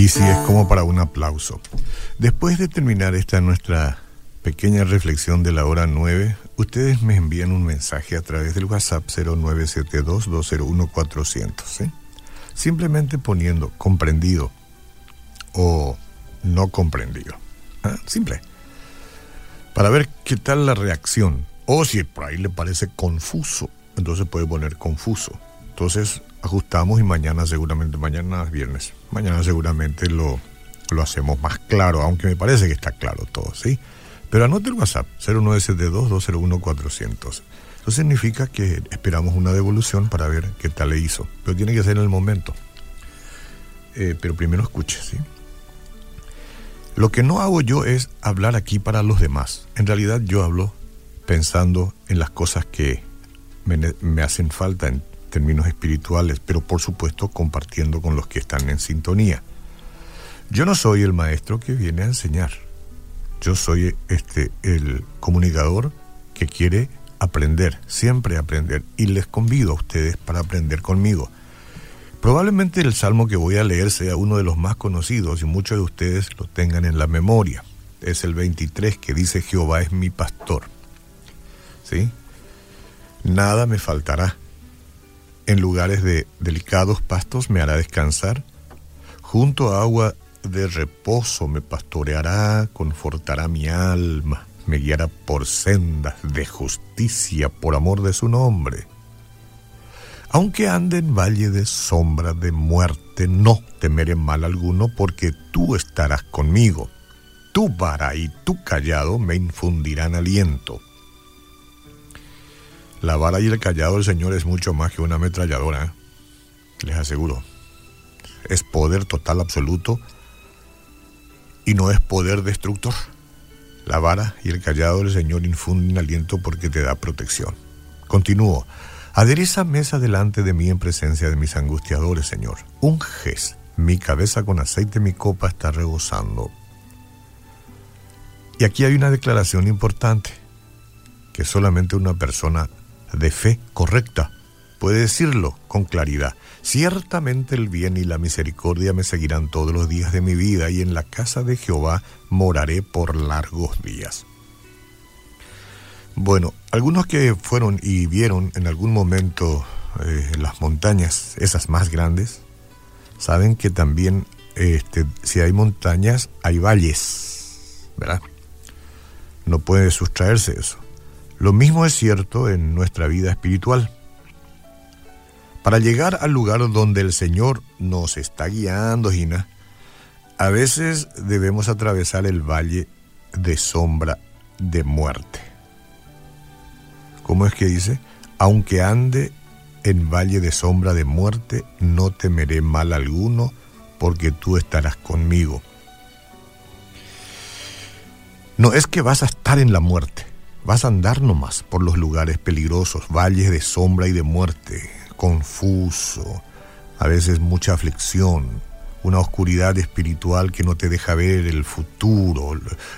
Y si es como para un aplauso. Después de terminar esta nuestra pequeña reflexión de la hora 9, ustedes me envían un mensaje a través del WhatsApp 0972-201-400. Simplemente poniendo comprendido o no comprendido. ¿Ah? Simple. Para ver qué tal la reacción. O si por ahí le parece confuso, entonces puede poner confuso. Entonces ajustamos y mañana seguramente, mañana es viernes, mañana seguramente lo, lo hacemos más claro, aunque me parece que está claro todo, ¿sí? Pero anote el WhatsApp, 0972-201-400. Eso significa que esperamos una devolución para ver qué tal le hizo. Pero tiene que ser en el momento. Eh, pero primero escuche, ¿sí? Lo que no hago yo es hablar aquí para los demás. En realidad yo hablo pensando en las cosas que me, me hacen falta en términos espirituales, pero por supuesto compartiendo con los que están en sintonía. Yo no soy el maestro que viene a enseñar. Yo soy este el comunicador que quiere aprender, siempre aprender y les convido a ustedes para aprender conmigo. Probablemente el salmo que voy a leer sea uno de los más conocidos y muchos de ustedes lo tengan en la memoria. Es el 23 que dice Jehová es mi pastor. ¿Sí? Nada me faltará. En lugares de delicados pastos me hará descansar. Junto a agua de reposo me pastoreará, confortará mi alma, me guiará por sendas de justicia por amor de su nombre. Aunque ande en valle de sombra de muerte, no temeré mal alguno, porque tú estarás conmigo. Tu vara y tu callado me infundirán aliento. La vara y el callado del Señor es mucho más que una ametralladora, ¿eh? les aseguro. Es poder total absoluto y no es poder destructor. La vara y el callado del Señor infunden aliento porque te da protección. Continúo. Adereza mesa delante de mí en presencia de mis angustiadores, Señor. Unges mi cabeza con aceite, mi copa está rebosando. Y aquí hay una declaración importante, que solamente una persona de fe correcta puede decirlo con claridad. Ciertamente el bien y la misericordia me seguirán todos los días de mi vida y en la casa de Jehová moraré por largos días. Bueno, algunos que fueron y vieron en algún momento eh, las montañas, esas más grandes, saben que también este, si hay montañas, hay valles, ¿verdad? No puede sustraerse eso. Lo mismo es cierto en nuestra vida espiritual. Para llegar al lugar donde el Señor nos está guiando, Gina, a veces debemos atravesar el valle de sombra de muerte. ¿Cómo es que dice? Aunque ande en valle de sombra de muerte, no temeré mal alguno, porque tú estarás conmigo. No es que vas a estar en la muerte, vas a andar nomás por los lugares peligrosos, valles de sombra y de muerte, confuso, a veces mucha aflicción, una oscuridad espiritual que no te deja ver el futuro,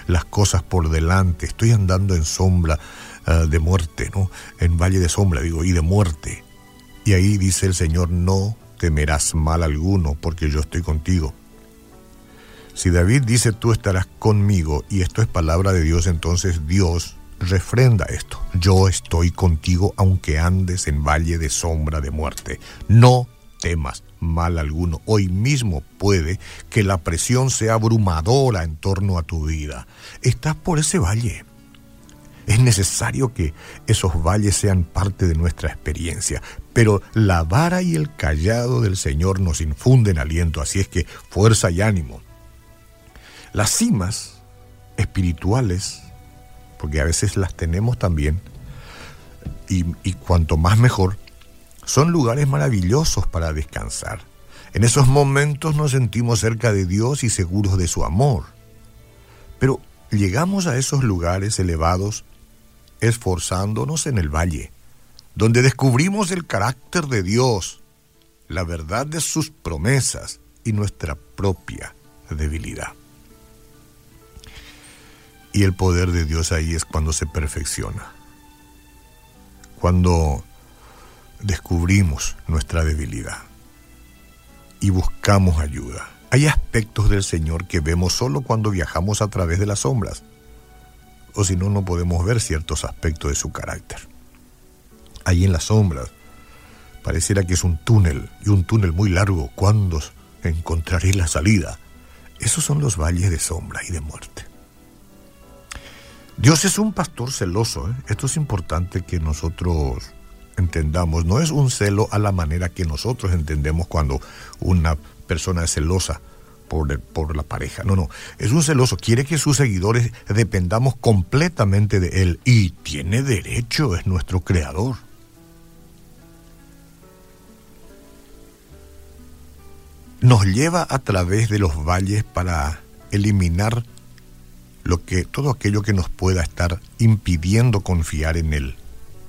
las cosas por delante. Estoy andando en sombra uh, de muerte, ¿no? En valle de sombra, digo, y de muerte. Y ahí dice el Señor, no temerás mal alguno, porque yo estoy contigo. Si David dice, tú estarás conmigo, y esto es palabra de Dios, entonces Dios refrenda esto. Yo estoy contigo aunque andes en valle de sombra de muerte. No temas mal alguno. Hoy mismo puede que la presión sea abrumadora en torno a tu vida. Estás por ese valle. Es necesario que esos valles sean parte de nuestra experiencia, pero la vara y el callado del Señor nos infunden aliento, así es que fuerza y ánimo. Las cimas espirituales porque a veces las tenemos también, y, y cuanto más mejor, son lugares maravillosos para descansar. En esos momentos nos sentimos cerca de Dios y seguros de su amor. Pero llegamos a esos lugares elevados esforzándonos en el valle, donde descubrimos el carácter de Dios, la verdad de sus promesas y nuestra propia debilidad. Y el poder de Dios ahí es cuando se perfecciona. Cuando descubrimos nuestra debilidad y buscamos ayuda. Hay aspectos del Señor que vemos solo cuando viajamos a través de las sombras, o si no, no podemos ver ciertos aspectos de su carácter. Ahí en las sombras, pareciera que es un túnel, y un túnel muy largo. ¿Cuándo encontraré la salida? Esos son los valles de sombra y de muerte. Dios es un pastor celoso. ¿eh? Esto es importante que nosotros entendamos. No es un celo a la manera que nosotros entendemos cuando una persona es celosa por, por la pareja. No, no. Es un celoso. Quiere que sus seguidores dependamos completamente de él. Y tiene derecho, es nuestro creador. Nos lleva a través de los valles para eliminar lo que, todo aquello que nos pueda estar impidiendo confiar en Él.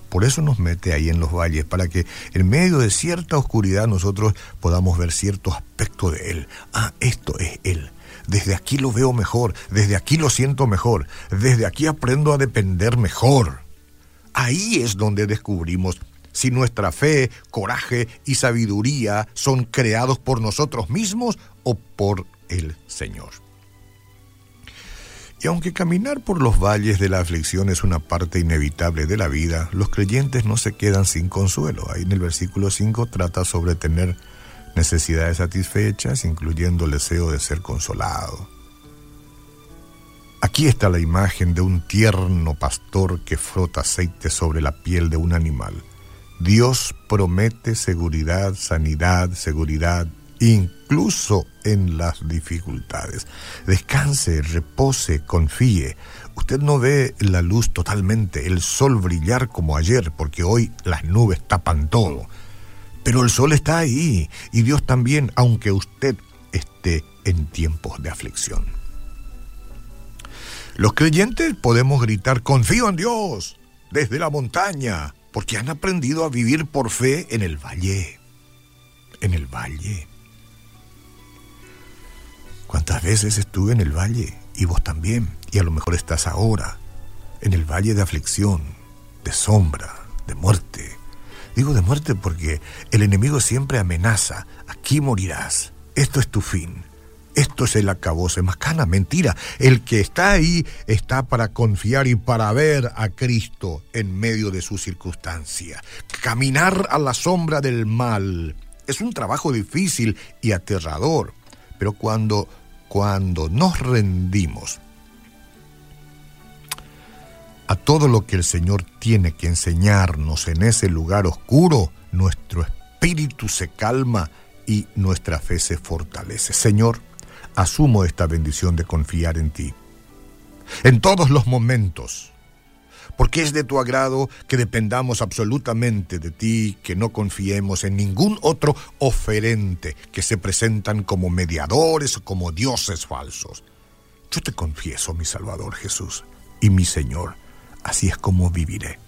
Por eso nos mete ahí en los valles, para que en medio de cierta oscuridad nosotros podamos ver cierto aspecto de Él. Ah, esto es Él. Desde aquí lo veo mejor, desde aquí lo siento mejor, desde aquí aprendo a depender mejor. Ahí es donde descubrimos si nuestra fe, coraje y sabiduría son creados por nosotros mismos o por el Señor. Y aunque caminar por los valles de la aflicción es una parte inevitable de la vida, los creyentes no se quedan sin consuelo. Ahí en el versículo 5 trata sobre tener necesidades satisfechas, incluyendo el deseo de ser consolado. Aquí está la imagen de un tierno pastor que frota aceite sobre la piel de un animal. Dios promete seguridad, sanidad, seguridad, incluso en las dificultades. Descanse, repose, confíe. Usted no ve la luz totalmente, el sol brillar como ayer, porque hoy las nubes tapan todo. Pero el sol está ahí y Dios también, aunque usted esté en tiempos de aflicción. Los creyentes podemos gritar, confío en Dios, desde la montaña, porque han aprendido a vivir por fe en el valle. En el valle. ¿Cuántas veces estuve en el valle? Y vos también. Y a lo mejor estás ahora en el valle de aflicción, de sombra, de muerte. Digo de muerte porque el enemigo siempre amenaza. Aquí morirás. Esto es tu fin. Esto es el acabose. Macana, mentira. El que está ahí está para confiar y para ver a Cristo en medio de su circunstancia. Caminar a la sombra del mal es un trabajo difícil y aterrador. Pero cuando cuando nos rendimos a todo lo que el Señor tiene que enseñarnos en ese lugar oscuro, nuestro espíritu se calma y nuestra fe se fortalece. Señor, asumo esta bendición de confiar en ti. En todos los momentos, porque es de tu agrado que dependamos absolutamente de ti, que no confiemos en ningún otro oferente que se presentan como mediadores o como dioses falsos. Yo te confieso, mi Salvador Jesús y mi Señor, así es como viviré.